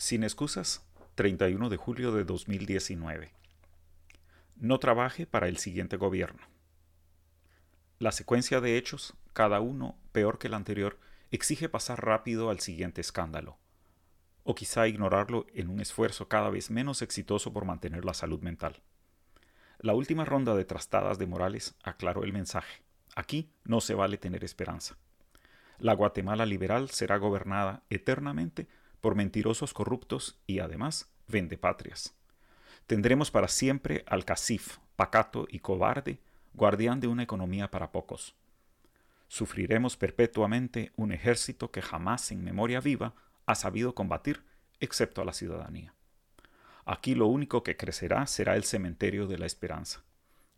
Sin excusas, 31 de julio de 2019. No trabaje para el siguiente gobierno. La secuencia de hechos, cada uno peor que el anterior, exige pasar rápido al siguiente escándalo, o quizá ignorarlo en un esfuerzo cada vez menos exitoso por mantener la salud mental. La última ronda de trastadas de Morales aclaró el mensaje. Aquí no se vale tener esperanza. La Guatemala liberal será gobernada eternamente por mentirosos corruptos y además vendepatrias. Tendremos para siempre al cacif, pacato y cobarde, guardián de una economía para pocos. Sufriremos perpetuamente un ejército que jamás en memoria viva ha sabido combatir excepto a la ciudadanía. Aquí lo único que crecerá será el cementerio de la esperanza.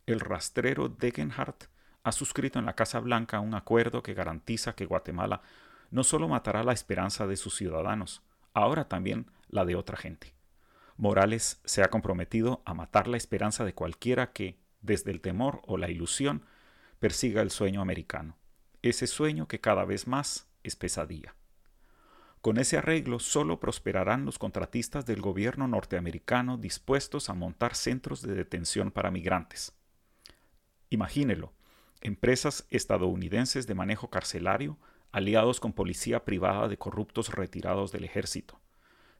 El rastrero Degenhardt ha suscrito en la Casa Blanca un acuerdo que garantiza que Guatemala no solo matará la esperanza de sus ciudadanos, ahora también la de otra gente. Morales se ha comprometido a matar la esperanza de cualquiera que, desde el temor o la ilusión, persiga el sueño americano, ese sueño que cada vez más es pesadilla. Con ese arreglo solo prosperarán los contratistas del gobierno norteamericano dispuestos a montar centros de detención para migrantes. Imagínelo, empresas estadounidenses de manejo carcelario aliados con policía privada de corruptos retirados del ejército.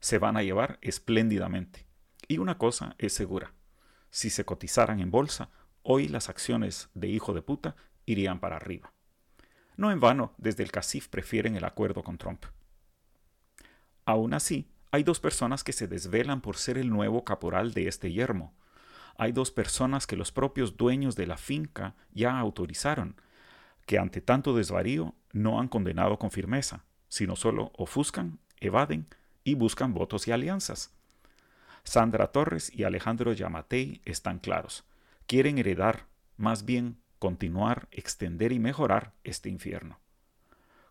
Se van a llevar espléndidamente. Y una cosa es segura. Si se cotizaran en bolsa, hoy las acciones de hijo de puta irían para arriba. No en vano, desde el CACIF prefieren el acuerdo con Trump. Aún así, hay dos personas que se desvelan por ser el nuevo caporal de este yermo. Hay dos personas que los propios dueños de la finca ya autorizaron, que ante tanto desvarío no han condenado con firmeza, sino solo ofuscan, evaden y buscan votos y alianzas. Sandra Torres y Alejandro Yamatei están claros. Quieren heredar, más bien continuar, extender y mejorar este infierno.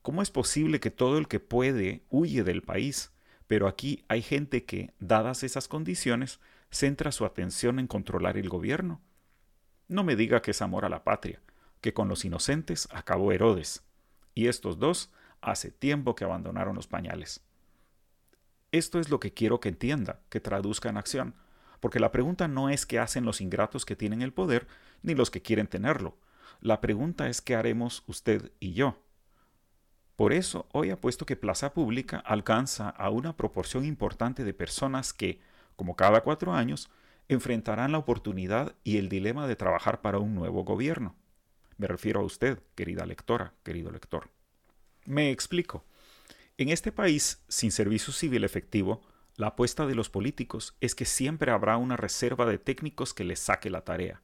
¿Cómo es posible que todo el que puede huye del país, pero aquí hay gente que, dadas esas condiciones, centra su atención en controlar el gobierno? No me diga que es amor a la patria, que con los inocentes acabó Herodes, y estos dos hace tiempo que abandonaron los pañales. Esto es lo que quiero que entienda, que traduzca en acción, porque la pregunta no es qué hacen los ingratos que tienen el poder, ni los que quieren tenerlo. La pregunta es qué haremos usted y yo. Por eso hoy apuesto que Plaza Pública alcanza a una proporción importante de personas que, como cada cuatro años, enfrentarán la oportunidad y el dilema de trabajar para un nuevo gobierno. Me refiero a usted, querida lectora, querido lector. Me explico. En este país sin servicio civil efectivo, la apuesta de los políticos es que siempre habrá una reserva de técnicos que les saque la tarea.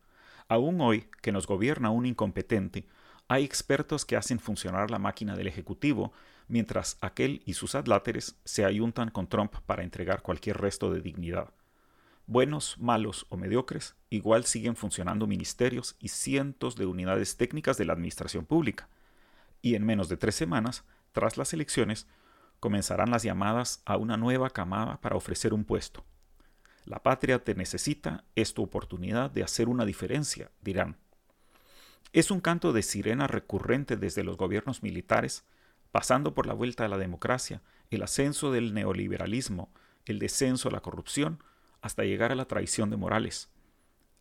Aún hoy, que nos gobierna un incompetente, hay expertos que hacen funcionar la máquina del Ejecutivo, mientras aquel y sus adláteres se ayuntan con Trump para entregar cualquier resto de dignidad. Buenos, malos o mediocres, igual siguen funcionando ministerios y cientos de unidades técnicas de la administración pública. Y en menos de tres semanas, tras las elecciones, comenzarán las llamadas a una nueva camada para ofrecer un puesto. La patria te necesita, es tu oportunidad de hacer una diferencia, dirán. Es un canto de sirena recurrente desde los gobiernos militares, pasando por la vuelta a la democracia, el ascenso del neoliberalismo, el descenso a la corrupción, hasta llegar a la traición de Morales.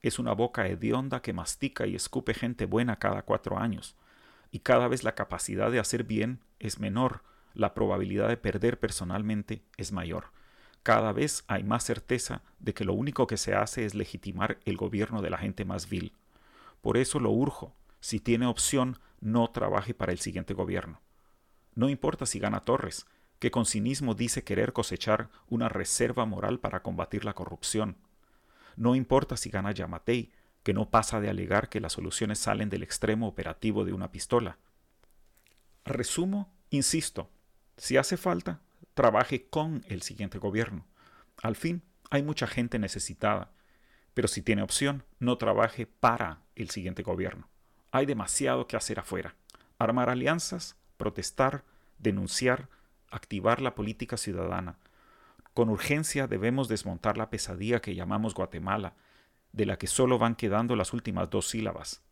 Es una boca hedionda que mastica y escupe gente buena cada cuatro años, y cada vez la capacidad de hacer bien es menor, la probabilidad de perder personalmente es mayor. Cada vez hay más certeza de que lo único que se hace es legitimar el gobierno de la gente más vil. Por eso lo urjo, si tiene opción, no trabaje para el siguiente gobierno. No importa si gana Torres, que con cinismo dice querer cosechar una reserva moral para combatir la corrupción. No importa si gana Yamatei, que no pasa de alegar que las soluciones salen del extremo operativo de una pistola. Resumo, insisto, si hace falta, trabaje con el siguiente gobierno. Al fin, hay mucha gente necesitada, pero si tiene opción, no trabaje para el siguiente gobierno. Hay demasiado que hacer afuera. Armar alianzas, protestar, denunciar, activar la política ciudadana. Con urgencia debemos desmontar la pesadilla que llamamos Guatemala, de la que solo van quedando las últimas dos sílabas.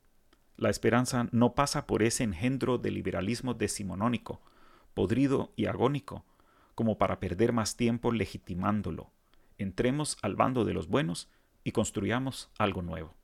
La esperanza no pasa por ese engendro de liberalismo decimonónico, podrido y agónico, como para perder más tiempo legitimándolo. Entremos al bando de los buenos y construyamos algo nuevo.